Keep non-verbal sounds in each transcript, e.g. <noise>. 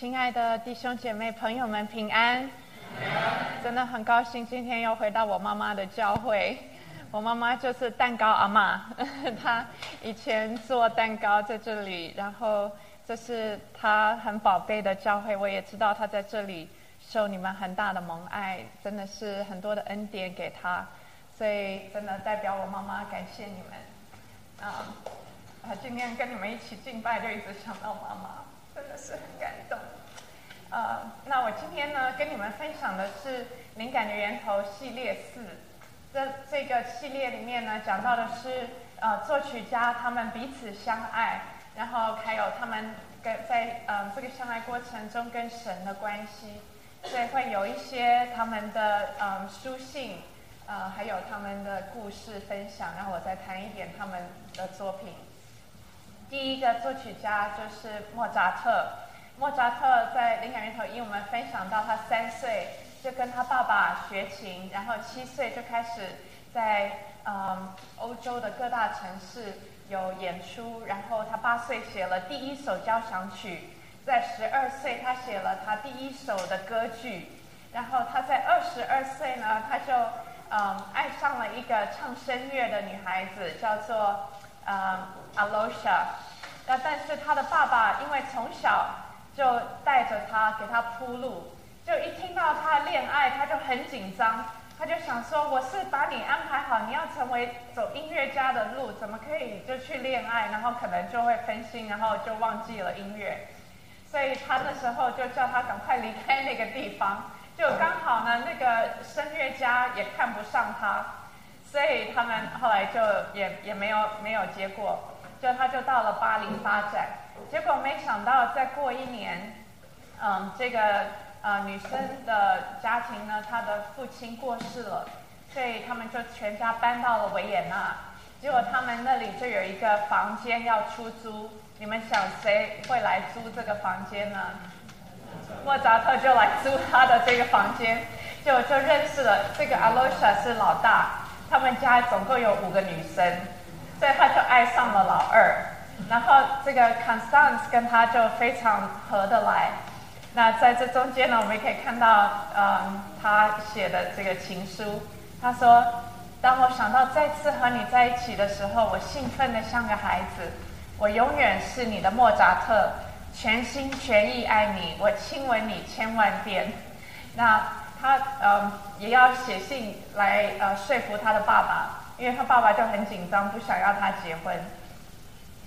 亲爱的弟兄姐妹、朋友们，平安！真的很高兴今天又回到我妈妈的教会。我妈妈就是蛋糕阿妈，<laughs> 她以前做蛋糕在这里，然后这是她很宝贝的教会。我也知道她在这里受你们很大的蒙爱，真的是很多的恩典给她，所以真的代表我妈妈感谢你们。啊，啊，今天跟你们一起敬拜，就一直想到妈妈，真的是很感动。呃，那我今天呢，跟你们分享的是灵感的源头系列四。这这个系列里面呢，讲到的是呃作曲家他们彼此相爱，然后还有他们跟在呃这个相爱过程中跟神的关系，所以会有一些他们的嗯书信，呃还有他们的故事分享，然后我再谈一点他们的作品。第一个作曲家就是莫扎特，莫扎特在灵感源头一我们分享到他三岁。就跟他爸爸学琴，然后七岁就开始在嗯欧洲的各大城市有演出，然后他八岁写了第一首交响曲，在十二岁他写了他第一首的歌剧，然后他在二十二岁呢，他就嗯爱上了一个唱声乐的女孩子，叫做嗯 Alosha，那但是他的爸爸因为从小就带着他给他铺路。就一听到他恋爱，他就很紧张，他就想说：“我是把你安排好，你要成为走音乐家的路，怎么可以就去恋爱？然后可能就会分心，然后就忘记了音乐。”所以他那时候就叫他赶快离开那个地方。就刚好呢，那个声乐家也看不上他，所以他们后来就也也没有没有结果。就他就到了巴黎发展，结果没想到再过一年，嗯，这个。呃，女生的家庭呢，她的父亲过世了，所以他们就全家搬到了维也纳。结果他们那里就有一个房间要出租，你们想谁会来租这个房间呢？莫扎特就来租他的这个房间，就就认识了这个阿罗莎是老大，他们家总共有五个女生，所以他就爱上了老二，然后这个 Constance 跟他就非常合得来。那在这中间呢，我们也可以看到，嗯，他写的这个情书。他说：“当我想到再次和你在一起的时候，我兴奋的像个孩子。我永远是你的莫扎特，全心全意爱你，我亲吻你千万遍。”那他嗯也要写信来呃说服他的爸爸，因为他爸爸就很紧张，不想要他结婚，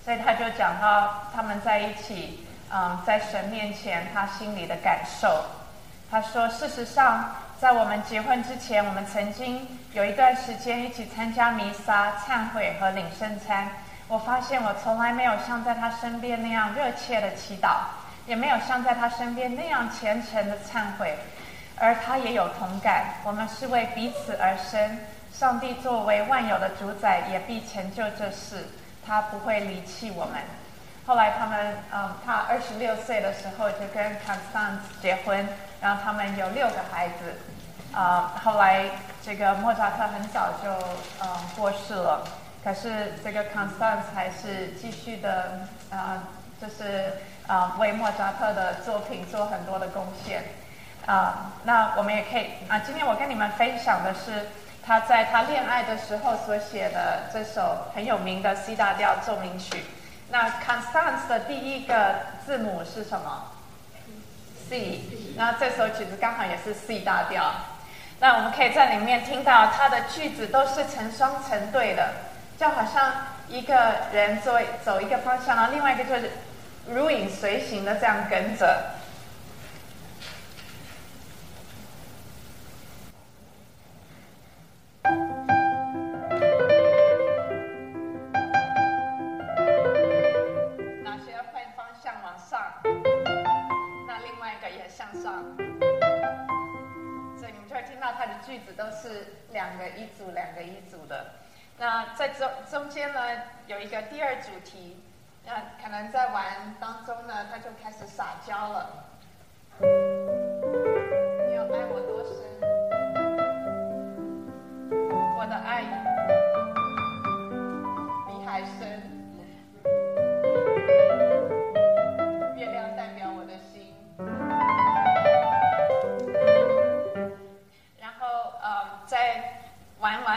所以他就讲到他们在一起。嗯，在神面前，他心里的感受。他说：“事实上，在我们结婚之前，我们曾经有一段时间一起参加弥撒、忏悔和领圣餐。我发现我从来没有像在他身边那样热切的祈祷，也没有像在他身边那样虔诚的忏悔。而他也有同感。我们是为彼此而生。上帝作为万有的主宰，也必成就这事。他不会离弃我们。”后来他们，嗯，他二十六岁的时候就跟 Constance 结婚，然后他们有六个孩子，啊，后来这个莫扎特很早就，嗯，过世了，可是这个 Constance 还是继续的，啊，就是啊，为莫扎特的作品做很多的贡献，啊，那我们也可以，啊，今天我跟你们分享的是他在他恋爱的时候所写的这首很有名的 C 大调奏鸣曲。那 Constance 的第一个字母是什么？C。那这首曲子刚好也是 C 大调。那我们可以在里面听到他的句子都是成双成对的，就好像一个人走走一个方向，然后另外一个就是如影随形的这样跟着。所以你们就会听到他的句子都是两个一组，两个一组的。那在中中间呢，有一个第二主题。那可能在玩当中呢，他就开始撒娇了。你要爱我多深？我的爱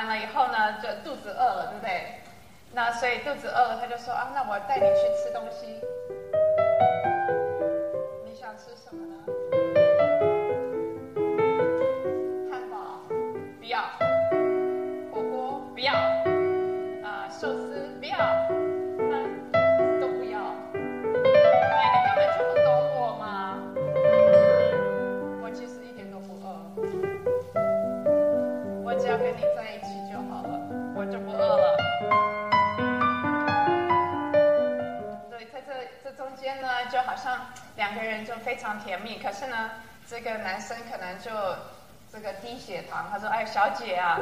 了以后呢，就肚子饿了，对不对？那所以肚子饿了，他就说啊，那我带你去吃东西。你想吃什么呢？汉堡，不要。两个人就非常甜蜜，可是呢，这个男生可能就这个低血糖，他说：“哎，小姐啊，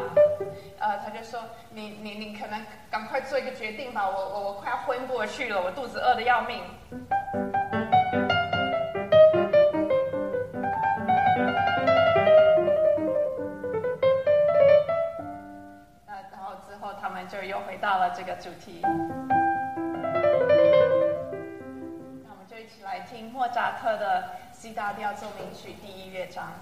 呃，他就说你你你可能赶快做一个决定吧，我我我快要昏过去了，我肚子饿的要命。”那然后之后他们就又回到了这个主题。扎克的 C 大调奏鸣曲第一乐章。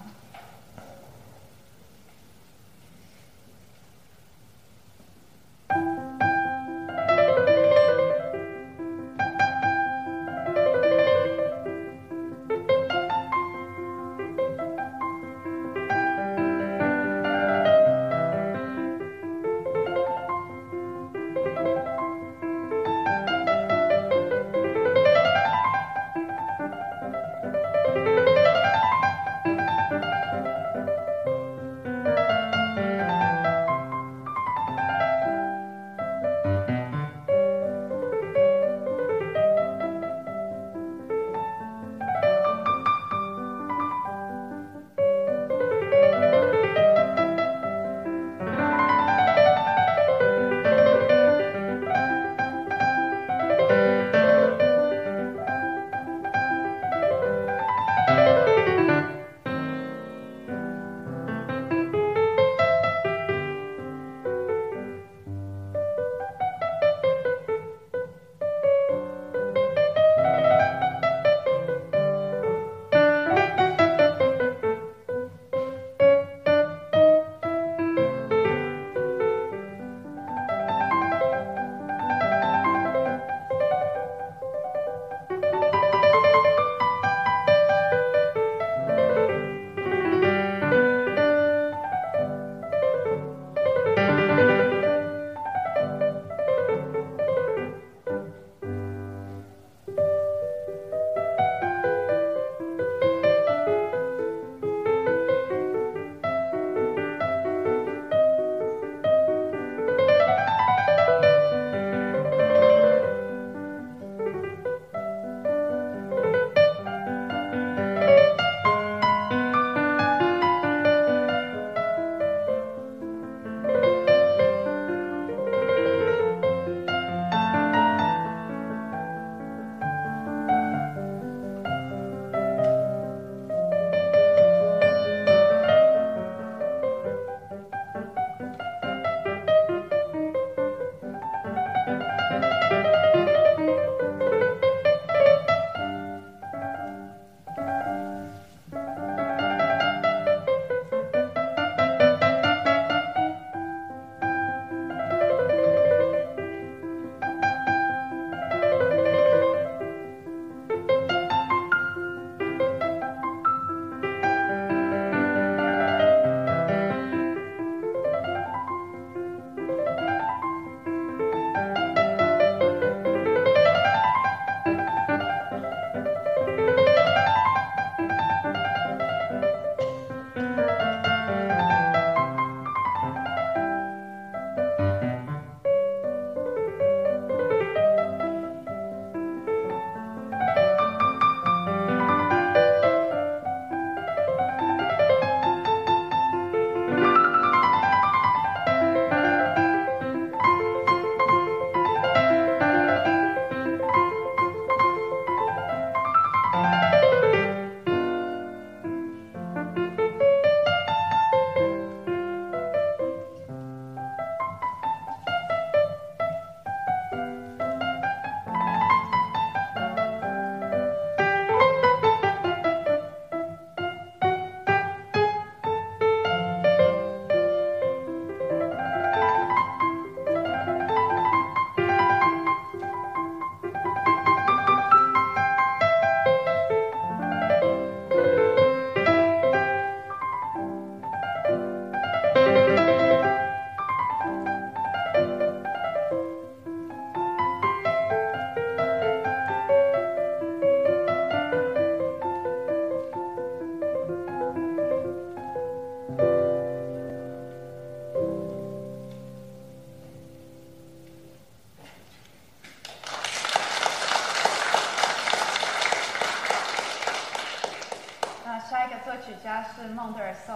是孟德尔颂，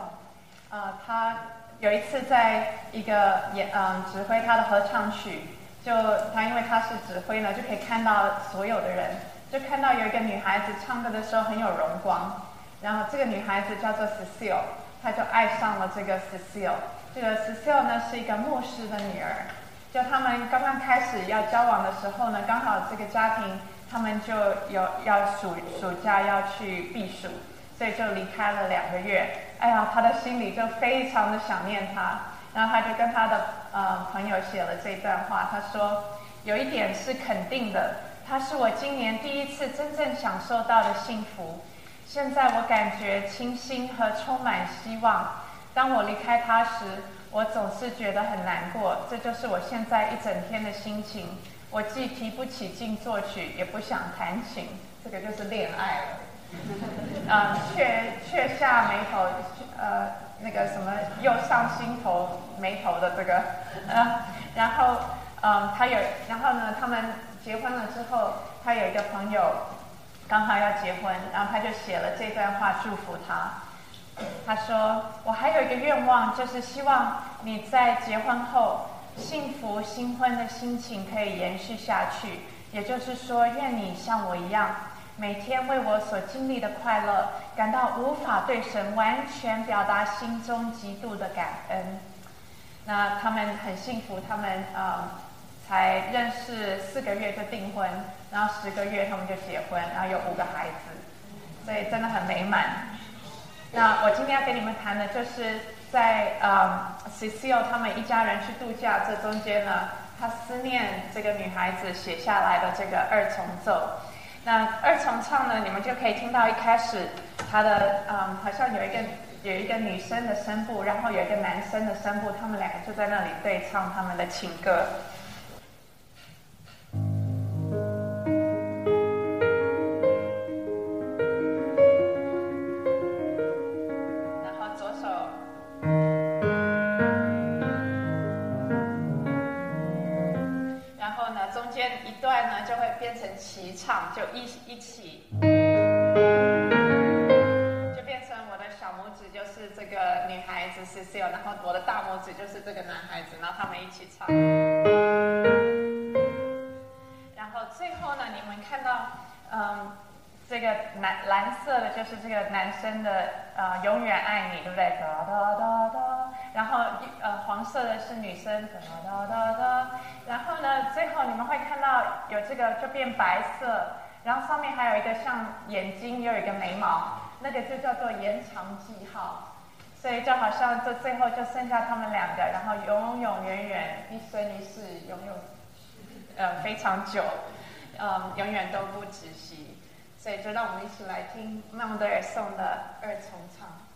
呃，他有一次在一个演嗯指挥他的合唱曲，就他因为他是指挥呢，就可以看到所有的人，就看到有一个女孩子唱歌的时候很有荣光，然后这个女孩子叫做 Cecile，他就爱上了这个 Cecile。这个 Cecile 呢是一个牧师的女儿，就他们刚刚开始要交往的时候呢，刚好这个家庭他们就有要暑暑假要去避暑。所以就离开了两个月，哎呀，他的心里就非常的想念他，然后他就跟他的呃朋友写了这段话，他说有一点是肯定的，他是我今年第一次真正享受到的幸福，现在我感觉清新和充满希望。当我离开他时，我总是觉得很难过，这就是我现在一整天的心情。我既提不起劲作曲，也不想弹琴，这个就是恋爱了。嗯，<laughs> 却却下眉头，呃，那个什么又上心头眉头的这个，呃，然后，嗯，他有，然后呢，他们结婚了之后，他有一个朋友刚好要结婚，然后他就写了这段话祝福他。他说：“我还有一个愿望，就是希望你在结婚后，幸福新婚的心情可以延续下去。也就是说，愿你像我一样。”每天为我所经历的快乐感到无法对神完全表达心中极度的感恩。那他们很幸福，他们呃才认识四个月就订婚，然后十个月他们就结婚，然后有五个孩子，所以真的很美满。那我今天要给你们谈的就是在呃，Cecil 他们一家人去度假这中间呢，他思念这个女孩子写下来的这个二重奏。那二重唱呢？你们就可以听到一开始，他的嗯，好像有一个有一个女生的声部，然后有一个男生的声部，他们两个就在那里对唱他们的情歌。唱就一一起，就变成我的小拇指就是这个女孩子是是然后我的大拇指就是这个男孩子，然后他们一起唱。然后最后呢，你们看到，嗯，这个蓝蓝色的就是这个男生的呃永远爱你，对不对？然后呃黄色的是女生，然后呢，最后你们会看到有这个就变白色，然后上面还有一个像眼睛，又有一个眉毛，那个就叫做延长记号。所以就好像这最后就剩下他们两个，然后永永远远一生一世，永永呃非常久，嗯永远都不止息。所以就让我们一起来听孟德尔颂的二重唱。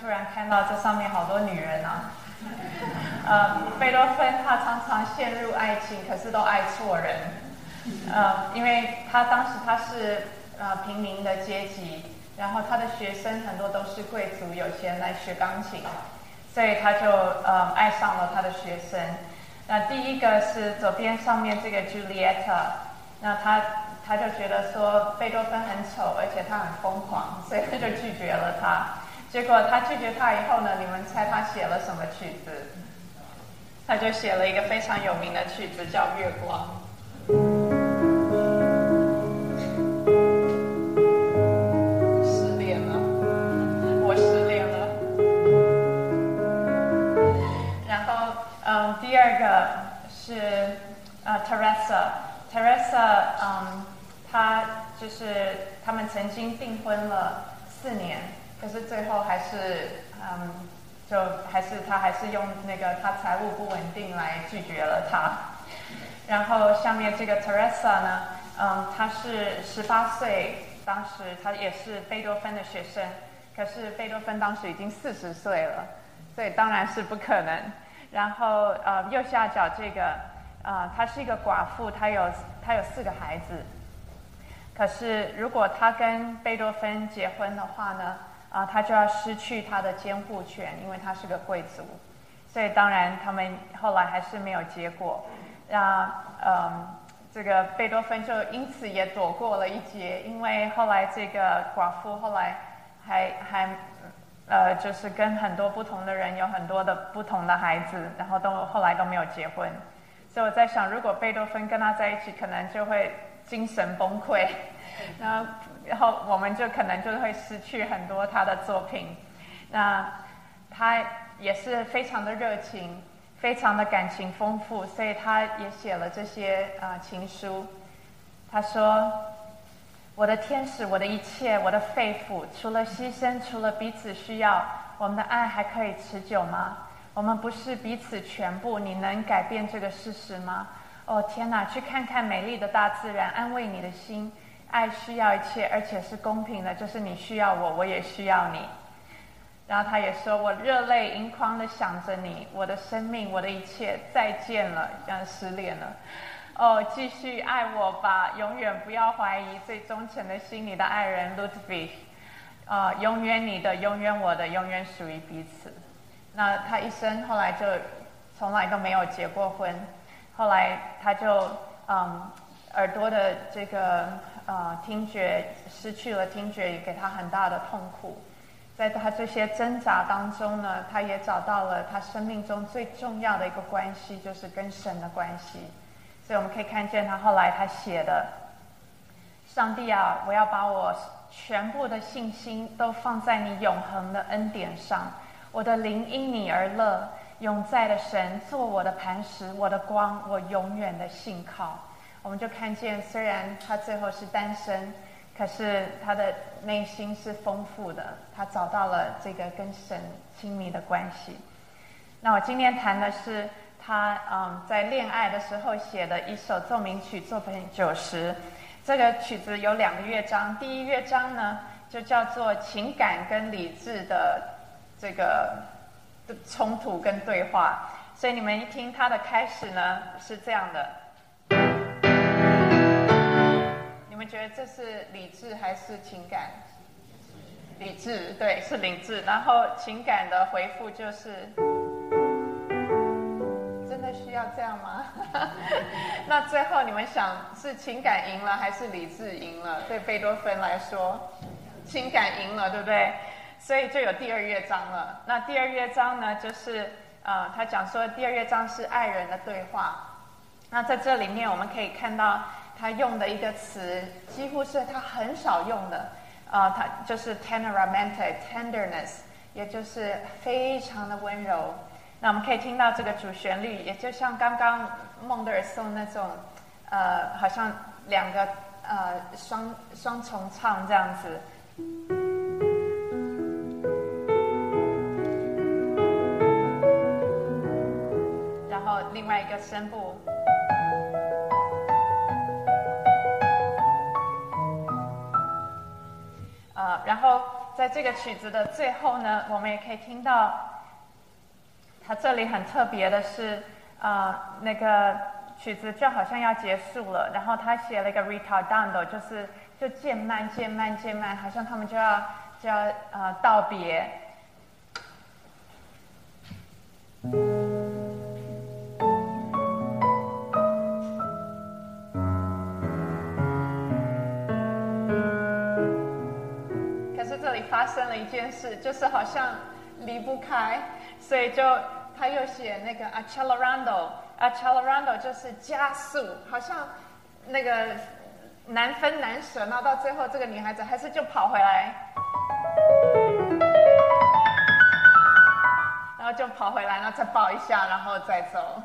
突然看到这上面好多女人啊。呃，贝多芬他常常陷入爱情，可是都爱错人。呃，因为他当时他是呃平民的阶级，然后他的学生很多都是贵族有钱来学钢琴，所以他就呃爱上了他的学生。那第一个是左边上面这个 Julieta，那他他就觉得说贝多芬很丑，而且他很疯狂，所以他就拒绝了他。结果他拒绝他以后呢，你们猜他写了什么曲子？他就写了一个非常有名的曲子，叫《月光》。失恋了，我失恋了。然后，嗯，第二个是呃，Teresa，Teresa，嗯，她就是他们曾经订婚了四年，可是最后还是嗯。就还是他还是用那个他财务不稳定来拒绝了他，然后下面这个 Teresa 呢，嗯，他是十八岁，当时他也是贝多芬的学生，可是贝多芬当时已经四十岁了，所以当然是不可能。然后呃右下角这个，啊，她是一个寡妇，她有她有四个孩子，可是如果她跟贝多芬结婚的话呢？啊，他就要失去他的监护权，因为他是个贵族，所以当然他们后来还是没有结果。那嗯，这个贝多芬就因此也躲过了一劫，因为后来这个寡妇后来还还呃，就是跟很多不同的人有很多的不同的孩子，然后都后来都没有结婚。所以我在想，如果贝多芬跟他在一起，可能就会精神崩溃。<laughs> 那然后我们就可能就会失去很多他的作品。那他也是非常的热情，非常的感情丰富，所以他也写了这些啊情书。他说：“我的天使，我的一切，我的肺腑，除了牺牲，除了彼此需要，我们的爱还可以持久吗？我们不是彼此全部，你能改变这个事实吗？哦天哪，去看看美丽的大自然，安慰你的心。”爱需要一切，而且是公平的，就是你需要我，我也需要你。然后他也说：“我热泪盈眶的想着你，我的生命，我的一切，再见了，这样失恋了。哦，继续爱我吧，永远不要怀疑，最忠诚的心，你的爱人 Ludwig，啊，永远你的，永远我的，永远属于彼此。那他一生后来就从来都没有结过婚，后来他就嗯，耳朵的这个。呃，听觉失去了听觉，也给他很大的痛苦。在他这些挣扎当中呢，他也找到了他生命中最重要的一个关系，就是跟神的关系。所以我们可以看见他后来他写的：“上帝啊，我要把我全部的信心都放在你永恒的恩典上。我的灵因你而乐，永在的神做我的磐石，我的光，我永远的信靠。”我们就看见，虽然他最后是单身，可是他的内心是丰富的。他找到了这个跟神亲密的关系。那我今天谈的是他嗯在恋爱的时候写的一首奏鸣曲作品九十。这个曲子有两个乐章，第一乐章呢就叫做情感跟理智的这个冲突跟对话。所以你们一听它的开始呢是这样的。你们觉得这是理智还是情感？理智，对，是理智。然后情感的回复就是：真的需要这样吗？<laughs> 那最后你们想是情感赢了还是理智赢了？对贝多芬来说，情感赢了，对不对？所以就有第二乐章了。那第二乐章呢，就是呃，他讲说第二乐章是爱人的对话。那在这里面我们可以看到。他用的一个词，几乎是他很少用的，啊，他就是 tenoramente tenderness，也就是非常的温柔。那我们可以听到这个主旋律，也就像刚刚孟德尔颂那种，呃，好像两个呃双双重唱这样子。外一个声部。然后在这个曲子的最后呢，我们也可以听到，它这里很特别的是，啊，那个曲子就好像要结束了，然后他写了一个 retardando，就是就渐慢、渐慢、渐慢，好像他们就要就要呃道别。发生了一件事，就是好像离不开，所以就他又写那个 accelerando，accelerando 就是加速，好像那个难分难舍，然后到最后这个女孩子还是就跑回来，然后就跑回来，然后再抱一下，然后再走，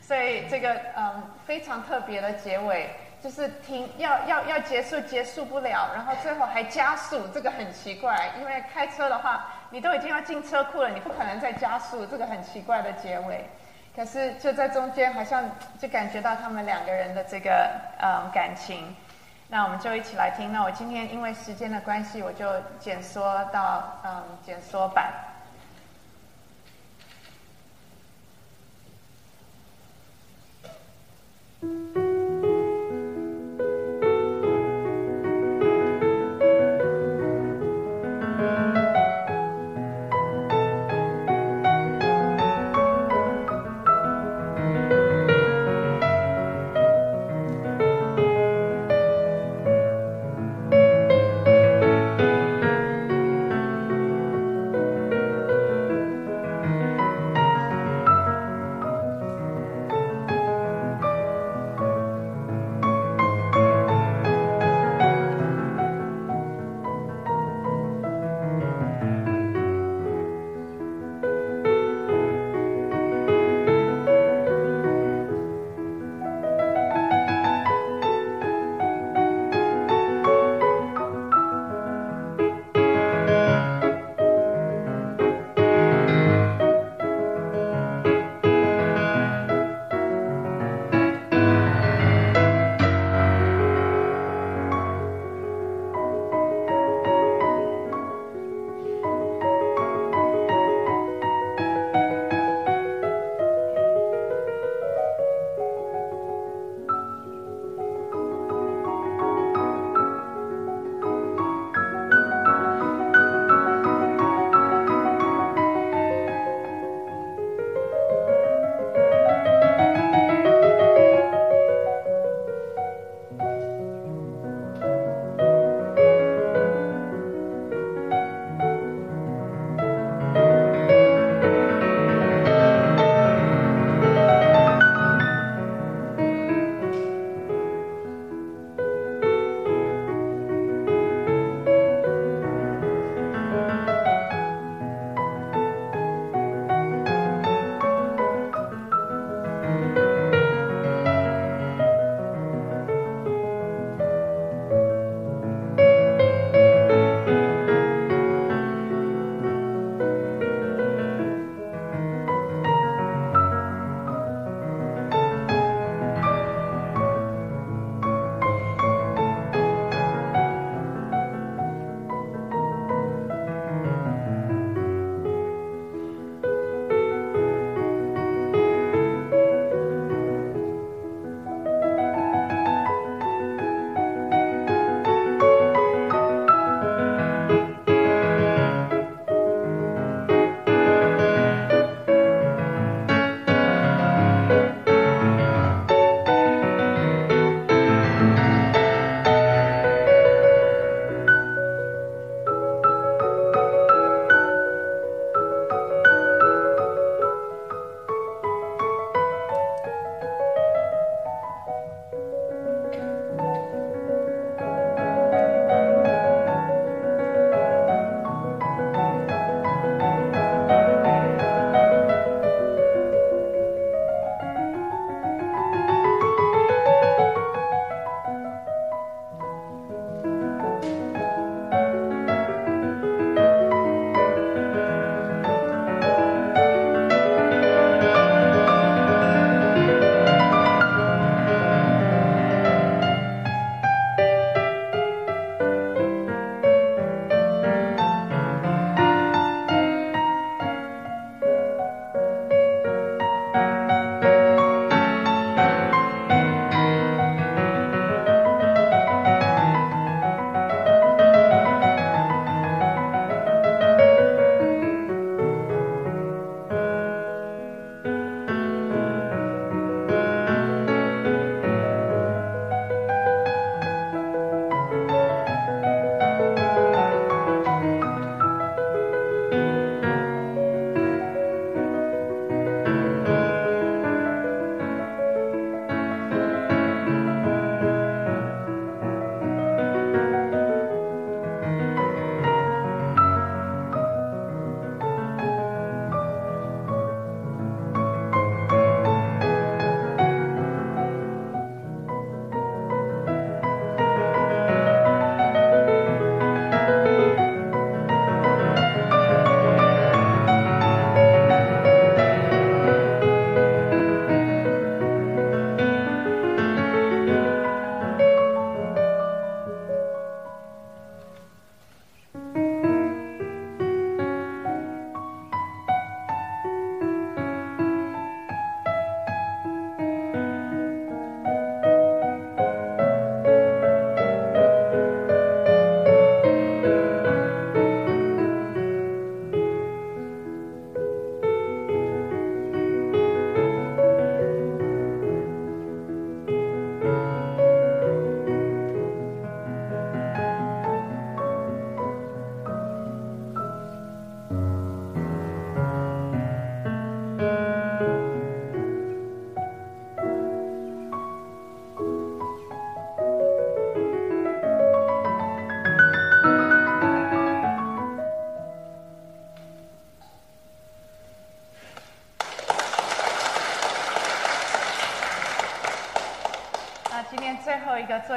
所以这个嗯非常特别的结尾。就是停，要要要结束，结束不了，然后最后还加速，这个很奇怪，因为开车的话，你都已经要进车库了，你不可能再加速，这个很奇怪的结尾。可是就在中间，好像就感觉到他们两个人的这个嗯感情。那我们就一起来听。那我今天因为时间的关系，我就简说到嗯简说版。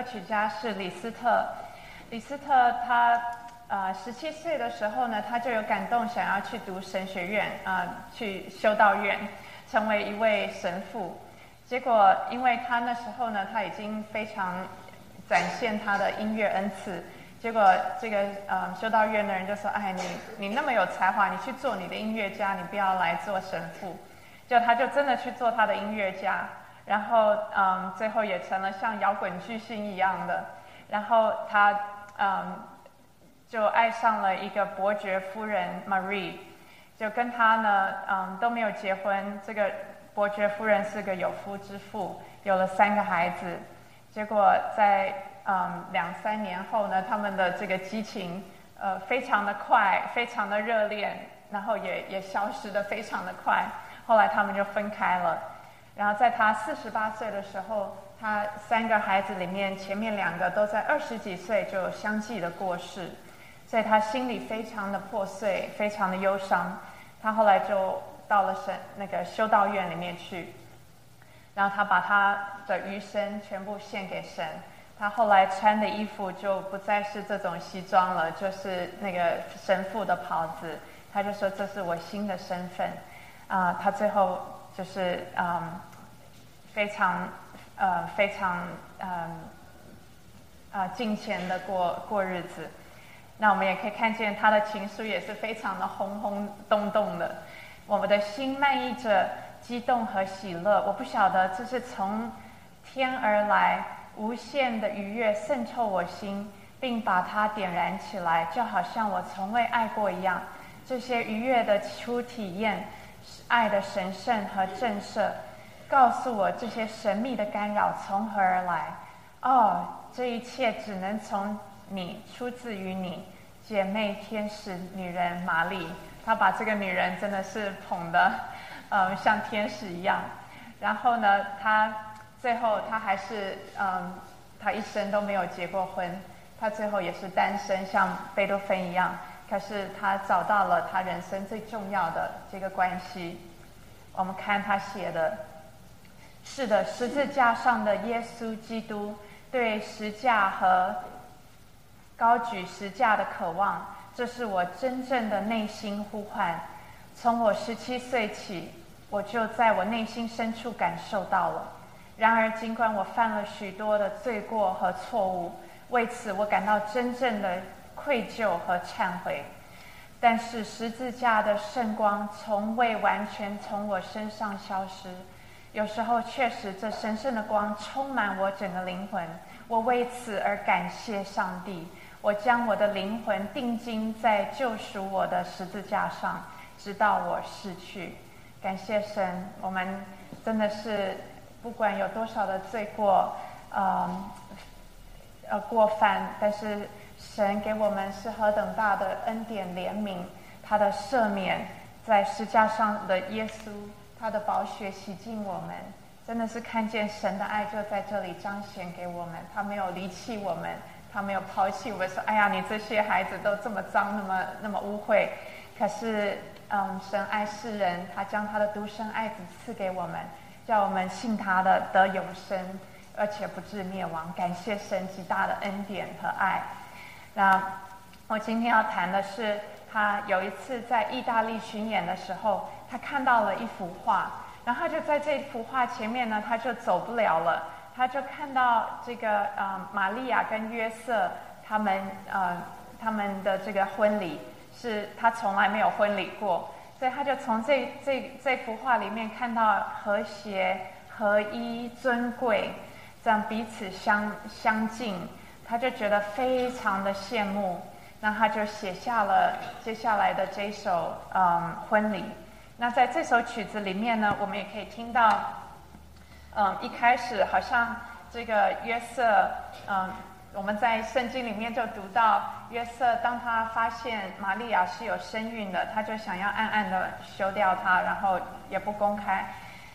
曲家是李斯特。李斯特他呃十七岁的时候呢，他就有感动，想要去读神学院啊，去修道院，成为一位神父。结果因为他那时候呢，他已经非常展现他的音乐恩赐。结果这个呃修道院的人就说：“哎，你你那么有才华，你去做你的音乐家，你不要来做神父。”就他就真的去做他的音乐家。然后，嗯，最后也成了像摇滚巨星一样的。然后他，嗯，就爱上了一个伯爵夫人 Marie，就跟他呢，嗯，都没有结婚。这个伯爵夫人是个有夫之妇，有了三个孩子。结果在嗯两三年后呢，他们的这个激情，呃，非常的快，非常的热烈，然后也也消失的非常的快。后来他们就分开了。然后在他四十八岁的时候，他三个孩子里面前面两个都在二十几岁就相继的过世，所以他心里非常的破碎，非常的忧伤。他后来就到了神那个修道院里面去，然后他把他的余生全部献给神。他后来穿的衣服就不再是这种西装了，就是那个神父的袍子。他就说：“这是我新的身份。”啊，他最后。就是嗯，非常呃非常嗯啊金钱的过过日子。那我们也可以看见他的情书也是非常的轰轰动动的。我们的心漫溢着激动和喜乐。我不晓得这是从天而来无限的愉悦渗透我心，并把它点燃起来，就好像我从未爱过一样。这些愉悦的初体验。爱的神圣和震慑，告诉我这些神秘的干扰从何而来。哦，这一切只能从你，出自于你，姐妹天使女人玛丽。她把这个女人真的是捧的，嗯，像天使一样。然后呢，她最后她还是嗯，她一生都没有结过婚，她最后也是单身，像贝多芬一样。可是他找到了他人生最重要的这个关系。我们看他写的，是的，十字架上的耶稣基督对十架和高举十架的渴望，这是我真正的内心呼唤。从我十七岁起，我就在我内心深处感受到了。然而，尽管我犯了许多的罪过和错误，为此我感到真正的。愧疚和忏悔，但是十字架的圣光从未完全从我身上消失。有时候，确实这神圣的光充满我整个灵魂。我为此而感谢上帝。我将我的灵魂定睛在救赎我的十字架上，直到我逝去。感谢神，我们真的是不管有多少的罪过，呃，呃过犯，但是。神给我们是何等大的恩典怜悯，他的赦免，在石架上的耶稣，他的宝血洗净我们，真的是看见神的爱就在这里彰显给我们。他没有离弃我们，他没有抛弃我们，说：“哎呀，你这些孩子都这么脏，那么那么污秽。”可是，嗯，神爱世人，他将他的独生爱子赐给我们，叫我们信他的得永生，而且不至灭亡。感谢神极大的恩典和爱。那我今天要谈的是，他有一次在意大利巡演的时候，他看到了一幅画，然后就在这幅画前面呢，他就走不了了。他就看到这个呃，玛利亚跟约瑟他们呃他们的这个婚礼，是他从来没有婚礼过，所以他就从这这这幅画里面看到和谐、合一、尊贵，这样彼此相相近。他就觉得非常的羡慕，那他就写下了接下来的这首嗯婚礼。那在这首曲子里面呢，我们也可以听到，嗯，一开始好像这个约瑟，嗯，我们在圣经里面就读到约瑟，当他发现玛利亚是有身孕的，他就想要暗暗的休掉她，然后也不公开，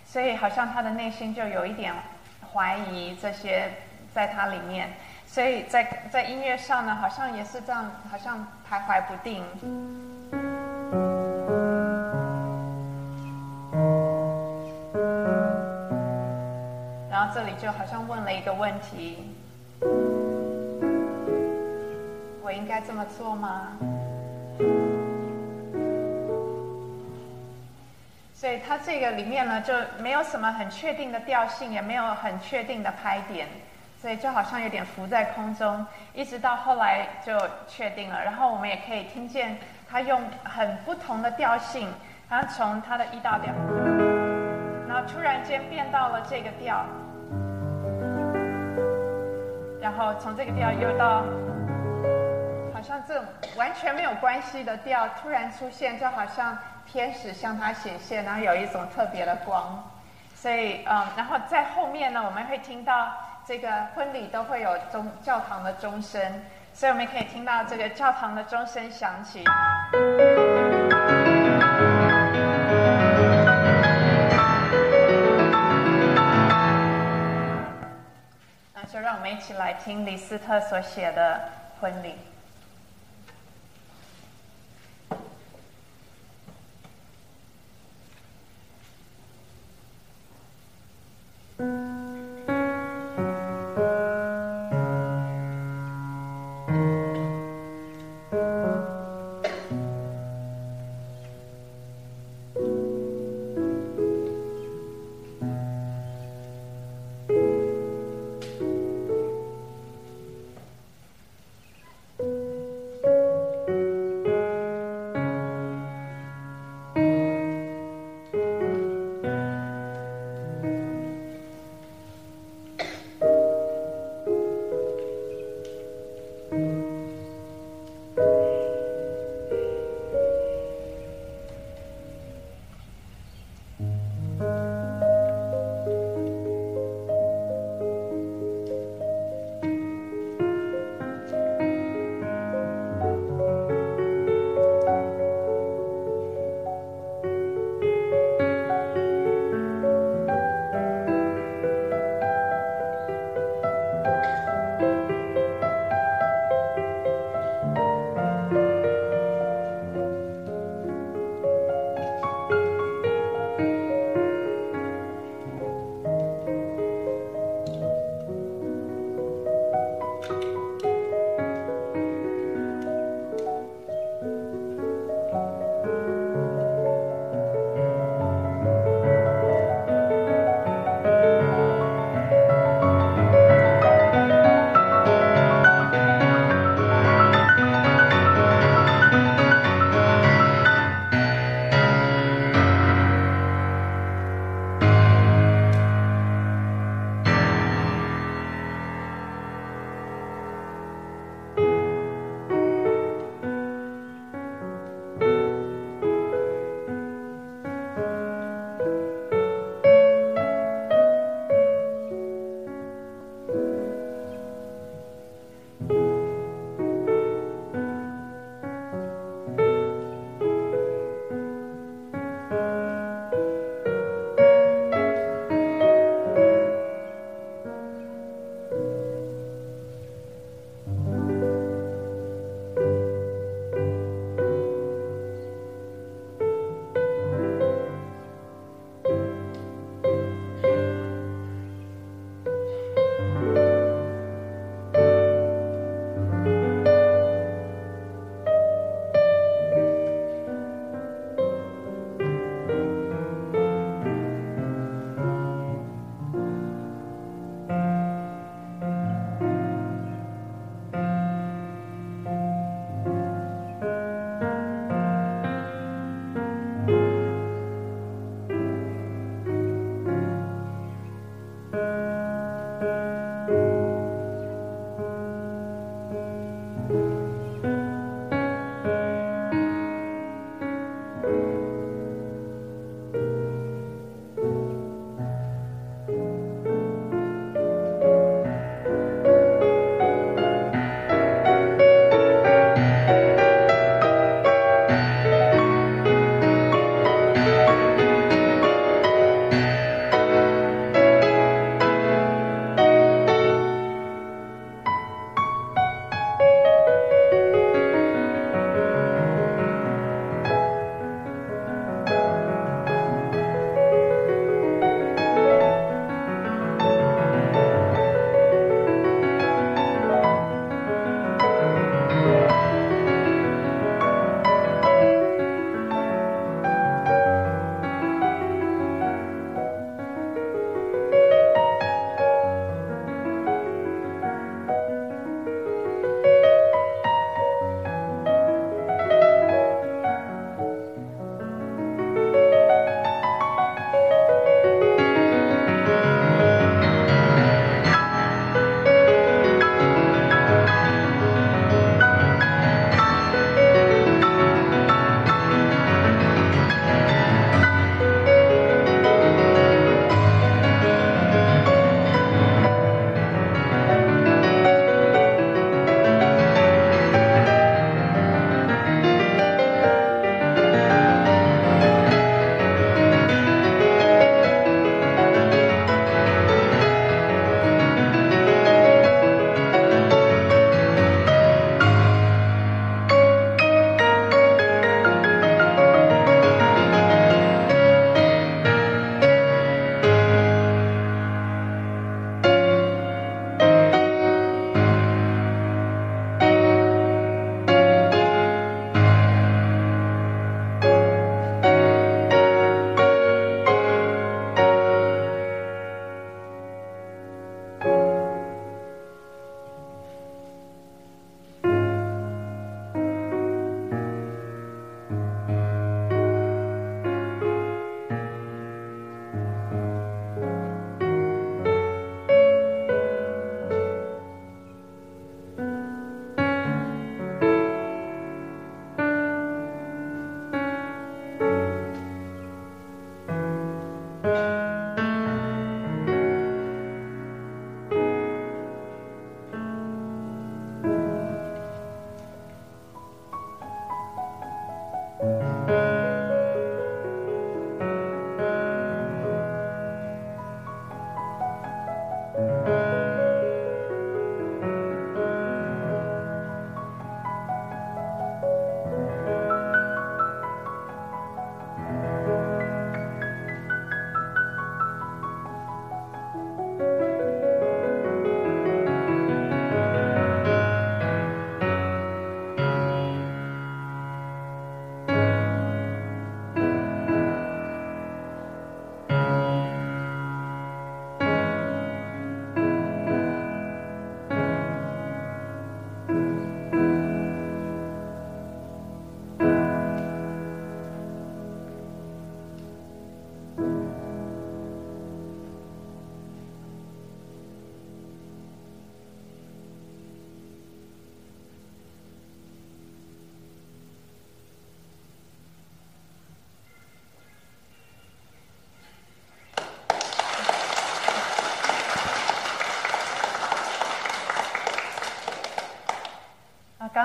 所以好像他的内心就有一点怀疑这些在他里面。所以在在音乐上呢，好像也是这样，好像徘徊不定。然后这里就好像问了一个问题：我应该这么做吗？所以它这个里面呢，就没有什么很确定的调性，也没有很确定的拍点，所以就好像有点浮在空中，一直到后来就确定了。然后我们也可以听见他用很不同的调性，然后从他的一大调。然后突然间变到了这个调，然后从这个调又到，好像这完全没有关系的调突然出现，就好像天使向他显现，然后有一种特别的光。所以，嗯，然后在后面呢，我们会听到这个婚礼都会有钟教堂的钟声，所以我们可以听到这个教堂的钟声响起。那就让我们一起来听李斯特所写的婚礼。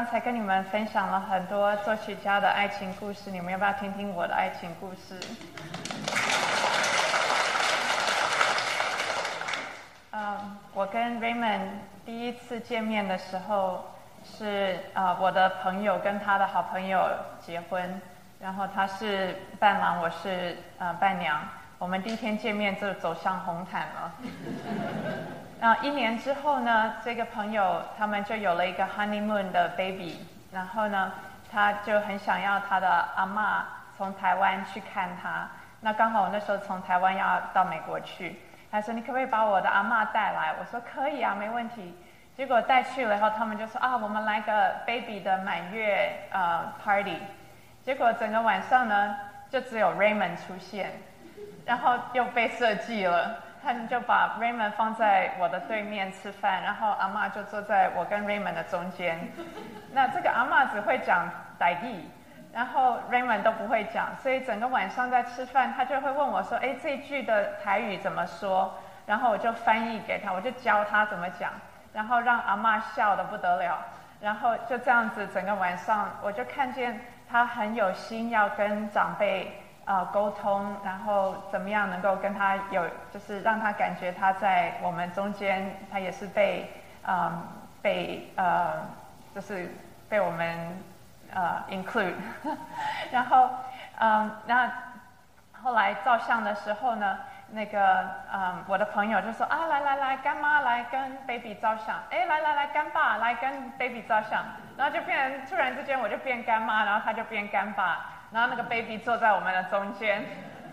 刚才跟你们分享了很多作曲家的爱情故事，你们要不要听听我的爱情故事？嗯，我跟 Raymond 第一次见面的时候是啊，我的朋友跟他的好朋友结婚，然后他是伴郎，我是呃伴娘，我们第一天见面就走上红毯了。那一年之后呢，这个朋友他们就有了一个 honeymoon 的 baby，然后呢，他就很想要他的阿妈从台湾去看他。那刚好我那时候从台湾要到美国去，他说你可不可以把我的阿妈带来？我说可以啊，没问题。结果带去了以后，他们就说啊，我们来个 baby 的满月呃 party。结果整个晚上呢，就只有 Raymond 出现，然后又被设计了。他们就把 Raymond 放在我的对面吃饭，然后阿妈就坐在我跟 Raymond 的中间。<laughs> 那这个阿妈只会讲台语，然后 Raymond 都不会讲，所以整个晚上在吃饭，他就会问我说：“哎，这句的台语怎么说？”然后我就翻译给他，我就教他怎么讲，然后让阿妈笑得不得了。然后就这样子，整个晚上我就看见他很有心要跟长辈。呃，沟通，然后怎么样能够跟他有，就是让他感觉他在我们中间，他也是被，嗯，被呃，就是被我们呃 include。<laughs> 然后，嗯，那后来照相的时候呢，那个嗯，我的朋友就说啊，来来来，干妈来跟 baby 照相，哎，来来来，干爸来跟 baby 照相，然后就变突然之间我就变干妈，然后他就变干爸。然后那个 baby 坐在我们的中间，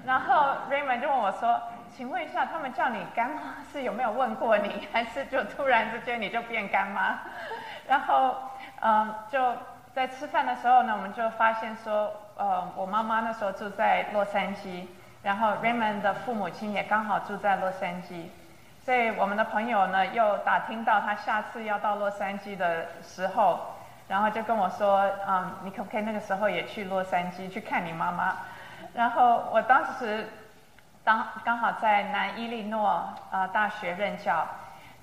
然后 Raymond 就问我说：“请问一下，他们叫你干妈是有没有问过你，还是就突然之间你就变干妈？” <laughs> 然后，嗯，就在吃饭的时候呢，我们就发现说，呃，我妈妈那时候住在洛杉矶，然后 Raymond 的父母亲也刚好住在洛杉矶，所以我们的朋友呢又打听到他下次要到洛杉矶的时候。然后就跟我说，嗯，你可不可以那个时候也去洛杉矶去看你妈妈？然后我当时当刚好在南伊利诺啊大学任教，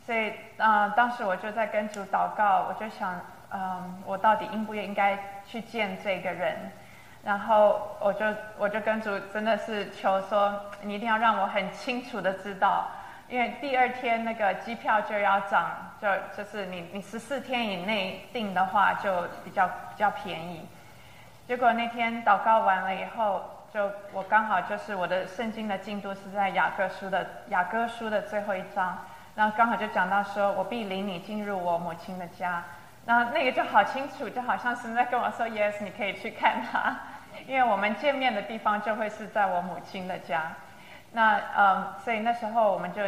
所以啊当时我就在跟主祷告，我就想，嗯，我到底应不应该去见这个人？然后我就我就跟主真的是求说，你一定要让我很清楚的知道。因为第二天那个机票就要涨，就就是你你十四天以内订的话就比较比较便宜。结果那天祷告完了以后，就我刚好就是我的圣经的进度是在雅各书的雅各书的最后一章，然后刚好就讲到说，我必领你进入我母亲的家，然后那个就好清楚，就好像是在跟我说，yes，你可以去看他，因为我们见面的地方就会是在我母亲的家。那嗯，所以那时候我们就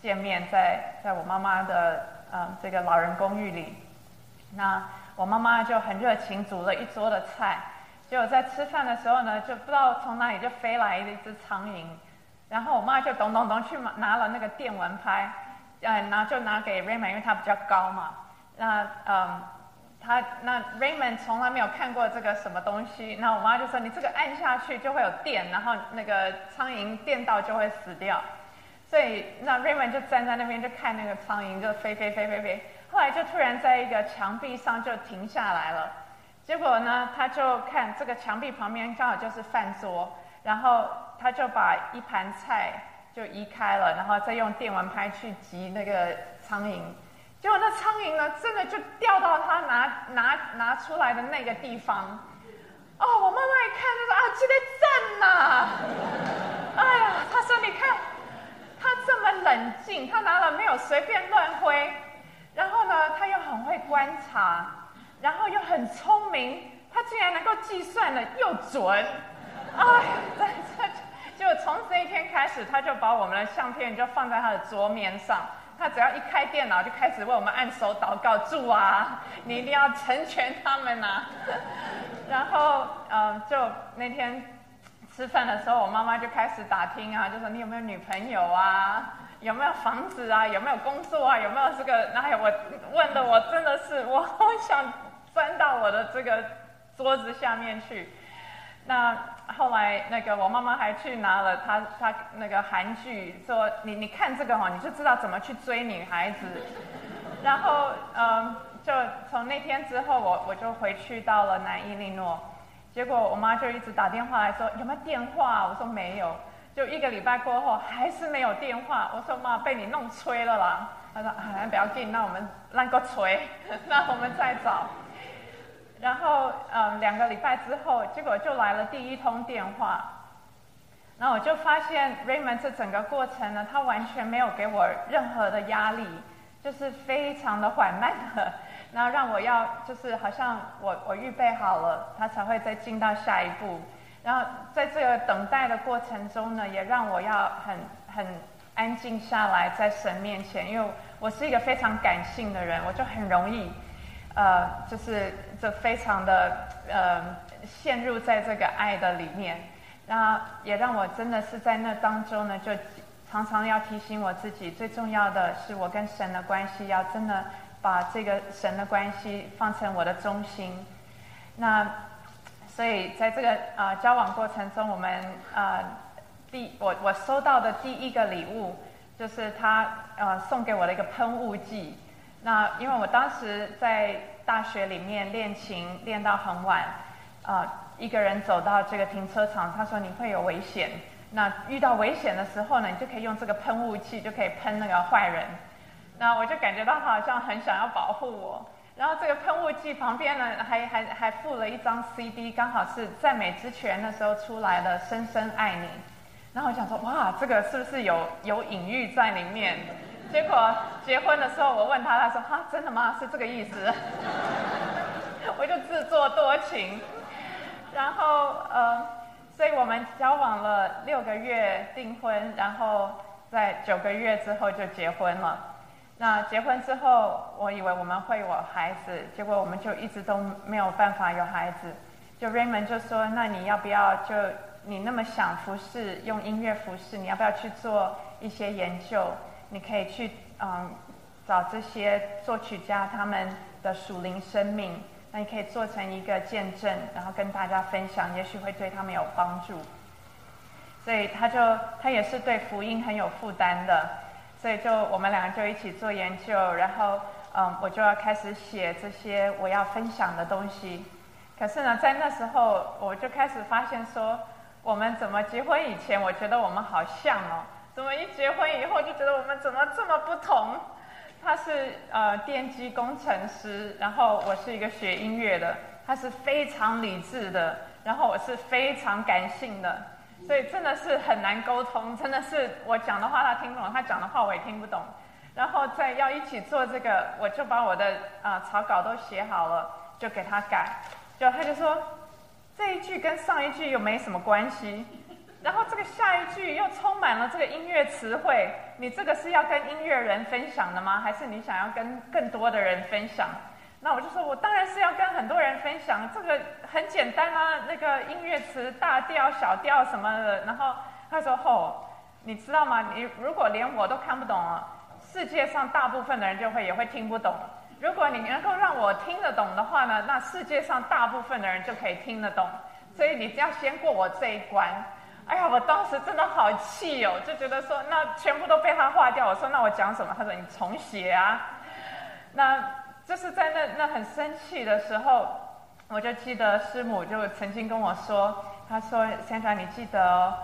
见面，在在我妈妈的嗯这个老人公寓里。那我妈妈就很热情，煮了一桌的菜。结果在吃饭的时候呢，就不知道从哪里就飞来一只苍蝇，然后我妈就咚咚咚去拿了那个电蚊拍，呃，拿就拿给 Raymond，因为他比较高嘛。那嗯，他那 Raymond 从来没有看过这个什么东西，那我妈就说你这个按下去就会有电，然后那个苍蝇电到就会死掉。所以那 Raymond 就站在那边就看那个苍蝇就飞飞飞飞飞，后来就突然在一个墙壁上就停下来了。结果呢，他就看这个墙壁旁边刚好就是饭桌，然后他就把一盘菜就移开了，然后再用电蚊拍去击那个苍蝇。结果那苍蝇呢，真的就掉到他拿拿拿出来的那个地方。哦，我妈妈一看就说啊，这个赞呐！哎呀，他说你看，他这么冷静，他拿了没有随便乱挥，然后呢，他又很会观察。然后又很聪明，他竟然能够计算的又准，哎，这这就从这一天开始，他就把我们的相片就放在他的桌面上。他只要一开电脑，就开始为我们按手祷告，住啊，<laughs> 你一定要成全他们呐。<laughs> 然后，嗯，就那天吃饭的时候，我妈妈就开始打听啊，就说你有没有女朋友啊，有没有房子啊，有没有工作啊，有没有这个？哎呀我问的我真的是我好想。钻到我的这个桌子下面去。那后来，那个我妈妈还去拿了她她那个韩剧，说你你看这个哈，你就知道怎么去追女孩子。然后，嗯，就从那天之后，我我就回去到了南伊利诺。结果我妈就一直打电话来说有没有电话？我说没有。就一个礼拜过后还是没有电话。我说妈，被你弄吹了啦。她说啊，不要紧，那我们让个吹，<laughs> 那我们再找。然后，嗯，两个礼拜之后，结果就来了第一通电话。然后我就发现 Raymond 这整个过程呢，他完全没有给我任何的压力，就是非常的缓慢的，然后让我要就是好像我我预备好了，他才会再进到下一步。然后在这个等待的过程中呢，也让我要很很安静下来，在神面前，因为我是一个非常感性的人，我就很容易。呃，就是这非常的呃陷入在这个爱的里面，那也让我真的是在那当中呢，就常常要提醒我自己，最重要的是我跟神的关系，要真的把这个神的关系放成我的中心。那所以在这个呃交往过程中，我们呃第我我收到的第一个礼物，就是他呃送给我的一个喷雾剂。那因为我当时在大学里面练琴练到很晚，啊，一个人走到这个停车场，他说你会有危险。那遇到危险的时候呢，你就可以用这个喷雾器，就可以喷那个坏人。那我就感觉到他好像很想要保护我。然后这个喷雾器旁边呢，还还还附了一张 CD，刚好是赞美之泉那时候出来的《深深爱你》。然后我想说，哇，这个是不是有有隐喻在里面？结果结婚的时候，我问他，他说：“哈，真的吗？是这个意思？” <laughs> 我就自作多情。然后，呃，所以我们交往了六个月订婚，然后在九个月之后就结婚了。那结婚之后，我以为我们会有孩子，结果我们就一直都没有办法有孩子。就 Raymond 就说：“那你要不要就你那么想服侍，用音乐服侍，你要不要去做一些研究？”你可以去嗯找这些作曲家他们的属灵生命，那你可以做成一个见证，然后跟大家分享，也许会对他们有帮助。所以他就他也是对福音很有负担的，所以就我们两个就一起做研究，然后嗯我就要开始写这些我要分享的东西。可是呢，在那时候我就开始发现说，我们怎么结婚以前，我觉得我们好像哦。怎么一结婚以后就觉得我们怎么这么不同？他是呃电机工程师，然后我是一个学音乐的，他是非常理智的，然后我是非常感性的，所以真的是很难沟通，真的是我讲的话他听不懂，他讲的话我也听不懂，然后再要一起做这个，我就把我的啊草稿都写好了，就给他改，就他就说这一句跟上一句又没什么关系。然后这个下一句又充满了这个音乐词汇，你这个是要跟音乐人分享的吗？还是你想要跟更多的人分享？那我就说我当然是要跟很多人分享，这个很简单啊，那个音乐词大调、小调什么的。然后他说：“吼，你知道吗？你如果连我都看不懂，世界上大部分的人就会也会听不懂。如果你能够让我听得懂的话呢，那世界上大部分的人就可以听得懂。所以你只要先过我这一关。”哎呀，我当时真的好气哦，就觉得说那全部都被他划掉。我说那我讲什么？他说你重写啊。那就是在那那很生气的时候，我就记得师母就曾经跟我说，他说先生你记得，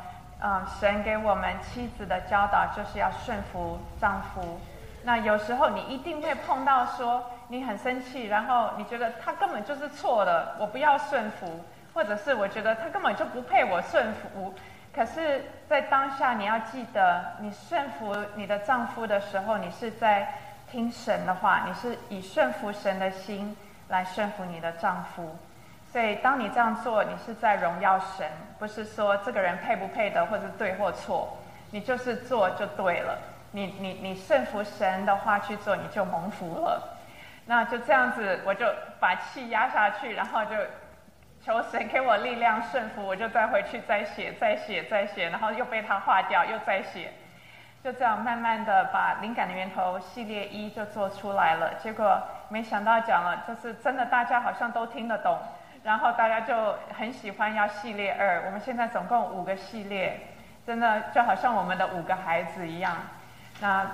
嗯，神给我们妻子的教导就是要顺服丈夫。那有时候你一定会碰到说你很生气，然后你觉得他根本就是错的，我不要顺服，或者是我觉得他根本就不配我顺服。可是，在当下，你要记得，你顺服你的丈夫的时候，你是在听神的话，你是以顺服神的心来顺服你的丈夫。所以，当你这样做，你是在荣耀神，不是说这个人配不配得，或者对或错，你就是做就对了。你你你顺服神的话去做，你就蒙福了。那就这样子，我就把气压下去，然后就。求神给我力量顺服，我就再回去再写再写再写，然后又被他划掉，又再写，就这样慢慢的把灵感的源头系列一就做出来了。结果没想到讲了，就是真的大家好像都听得懂，然后大家就很喜欢要系列二。我们现在总共五个系列，真的就好像我们的五个孩子一样。那。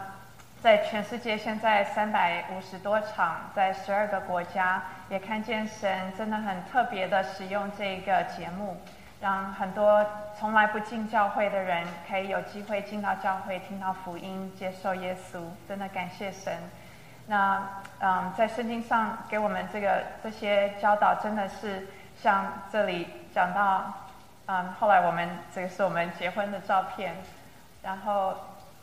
在全世界现在三百五十多场，在十二个国家，也看见神真的很特别的使用这个节目，让很多从来不进教会的人可以有机会进到教会，听到福音，接受耶稣，真的感谢神。那嗯，在圣经上给我们这个这些教导，真的是像这里讲到，嗯，后来我们这个是我们结婚的照片，然后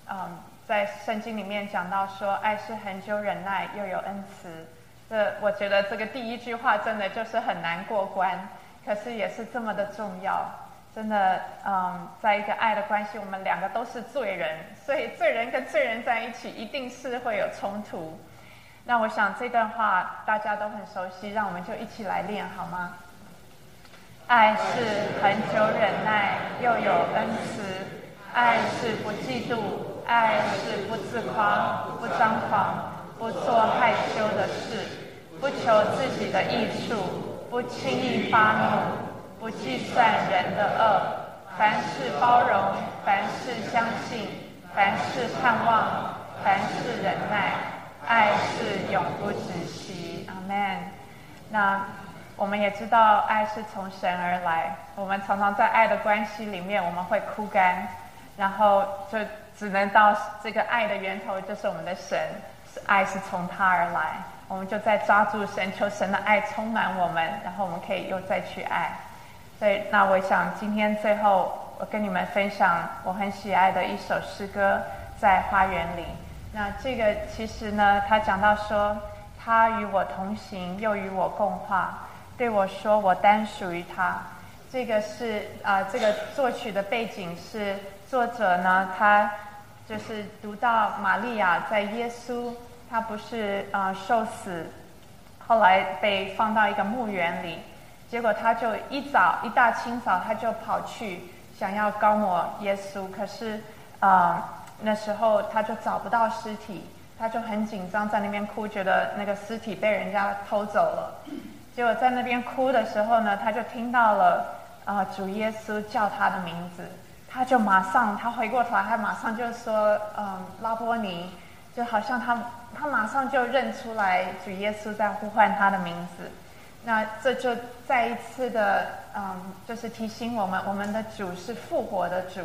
嗯。在圣经里面讲到说，爱是很久忍耐，又有恩慈。这我觉得这个第一句话真的就是很难过关，可是也是这么的重要。真的，嗯，在一个爱的关系，我们两个都是罪人，所以罪人跟罪人在一起一定是会有冲突。那我想这段话大家都很熟悉，让我们就一起来练好吗？爱是很久忍耐，又有恩慈。爱是不嫉妒。爱是不自夸、不张狂、不做害羞的事、不求自己的益处、不轻易发怒、不计算人的恶。凡事包容，凡事相信，凡事盼望，凡事忍耐。爱是永不止息。阿门。那我们也知道，爱是从神而来。我们常常在爱的关系里面，我们会枯干，然后就。只能到这个爱的源头，就是我们的神，是爱是从他而来。我们就在抓住神，求神的爱充满我们，然后我们可以又再去爱。所以，那我想今天最后，我跟你们分享我很喜爱的一首诗歌，在花园里。那这个其实呢，他讲到说，他与我同行，又与我共话，对我说，我单属于他。这个是啊，这个作曲的背景是作者呢，他。就是读到玛利亚在耶稣，他不是啊受死，后来被放到一个墓园里，结果他就一早一大清早他就跑去想要高抹耶稣，可是啊那时候他就找不到尸体，他就很紧张在那边哭，觉得那个尸体被人家偷走了，结果在那边哭的时候呢，他就听到了啊主耶稣叫他的名字。他就马上，他回过头来，他马上就说：“嗯，拉波尼，就好像他，他马上就认出来主耶稣在呼唤他的名字。那这就再一次的，嗯，就是提醒我们，我们的主是复活的主。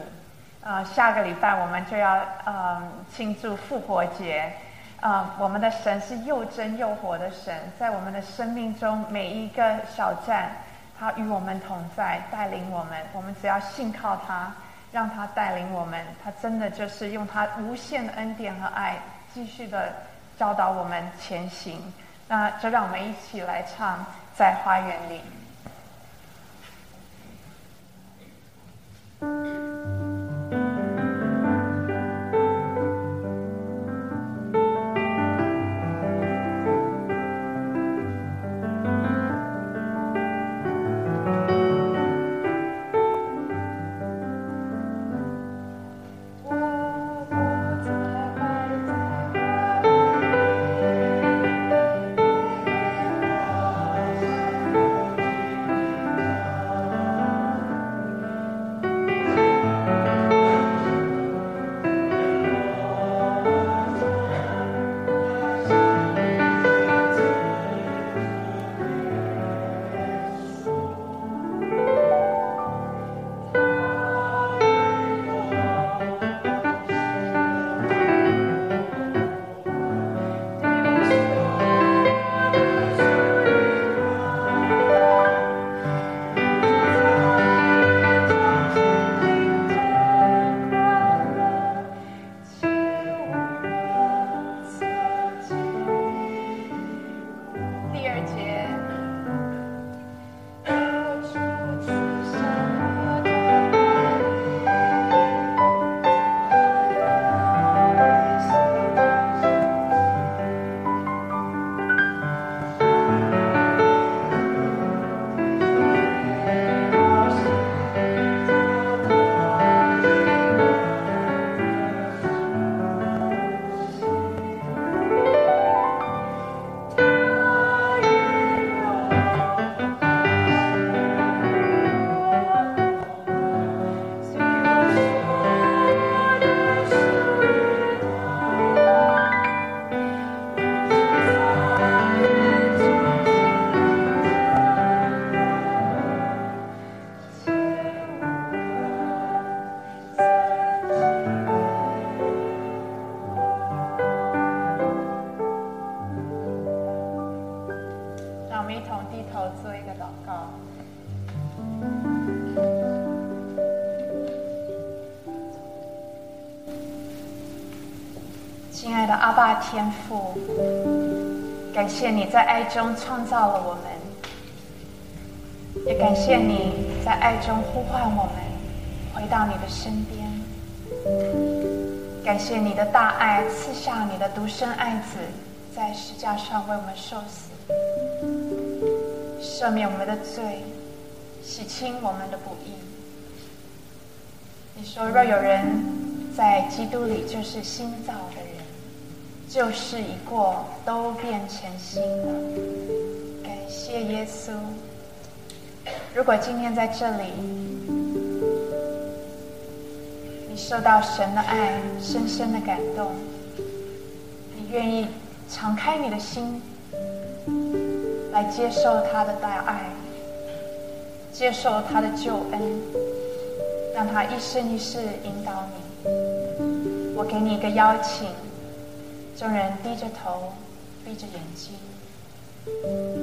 呃，下个礼拜我们就要，嗯，庆祝复活节。嗯，我们的神是又真又活的神，在我们的生命中每一个小站，他与我们同在，带领我们。我们只要信靠他。”让他带领我们，他真的就是用他无限的恩典和爱，继续的教导我们前行。那就让我们一起来唱，在花园里。在爱中创造了我们，也感谢你在爱中呼唤我们回到你的身边。感谢你的大爱赐下你的独生爱子，在石架上为我们受死，赦免我们的罪，洗清我们的不义。你说，若有人在基督里，就是新造的人。旧事已过，都变成新了。感谢耶稣。如果今天在这里，你受到神的爱，深深的感动，你愿意敞开你的心，来接受他的大爱，接受他的救恩，让他一生一世引导你。我给你一个邀请。众人低着头，闭着眼睛。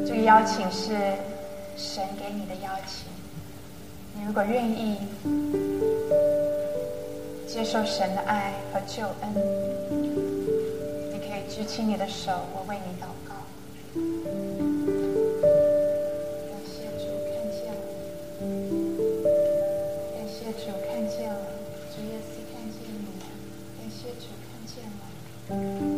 这个邀请是神给你的邀请。你如果愿意接受神的爱和救恩，你可以举起你的手，我为你祷告。感谢主看见了，感谢主看见了，主耶稣看见你，感谢主看见了。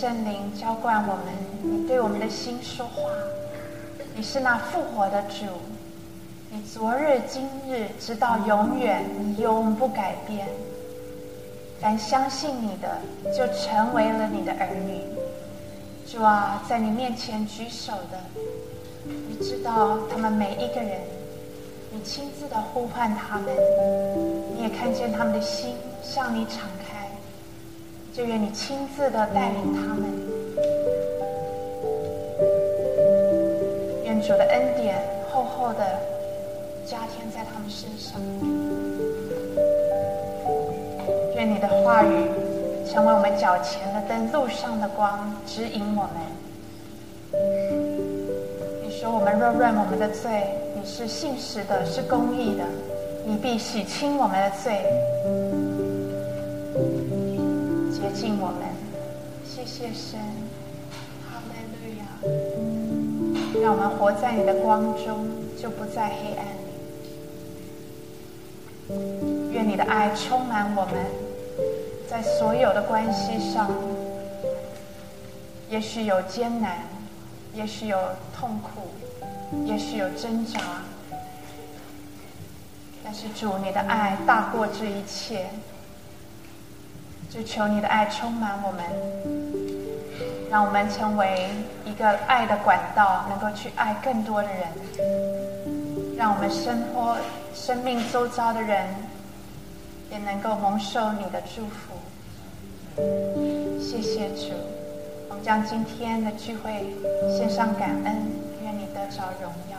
圣灵浇灌我们，你对我们的心说话。你是那复活的主，你昨日今日直到永远，你永不改变。凡相信你的，就成为了你的儿女。主啊，在你面前举手的，你知道他们每一个人，你亲自的呼唤他们，你也看见他们的心向你敞。就愿你亲自的带领他们，愿主的恩典厚厚的加添在他们身上，愿你的话语成为我们脚前的灯，路上的光，指引我们。你说我们若认我们的罪，你是信实的，是公义的，你必洗清我们的罪。敬我们，谢谢神，哈利路亚！让我们活在你的光中，就不在黑暗里。愿你的爱充满我们，在所有的关系上，也许有艰难，也许有痛苦，也许有挣扎，但是主，你的爱大过这一切。就求你的爱充满我们，让我们成为一个爱的管道，能够去爱更多的人，让我们生活生命周遭的人也能够蒙受你的祝福。谢谢主，我们将今天的聚会献上感恩，愿你得着荣耀，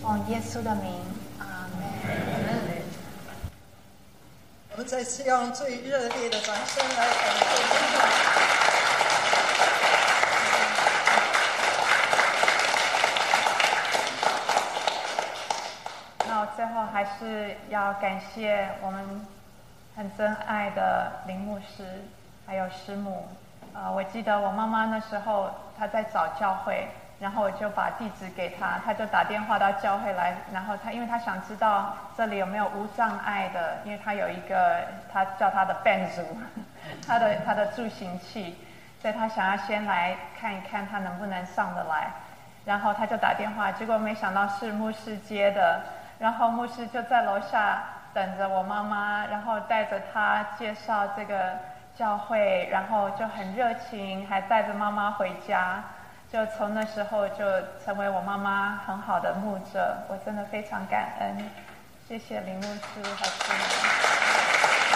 奉耶稣的名，阿门。我们再次用最热烈的掌声来感谢。那我最后还是要感谢我们很真爱的林牧师，还有师母。啊，我记得我妈妈那时候她在找教会。然后我就把地址给他，他就打电话到教会来。然后他，因为他想知道这里有没有无障碍的，因为他有一个他叫他的 Ben 族，他的他的助行器，所以他想要先来看一看他能不能上得来。然后他就打电话，结果没想到是牧师接的，然后牧师就在楼下等着我妈妈，然后带着她介绍这个教会，然后就很热情，还带着妈妈回家，就从那时候就成为我妈妈很好的牧者，我真的非常感恩，谢谢林牧师和师母。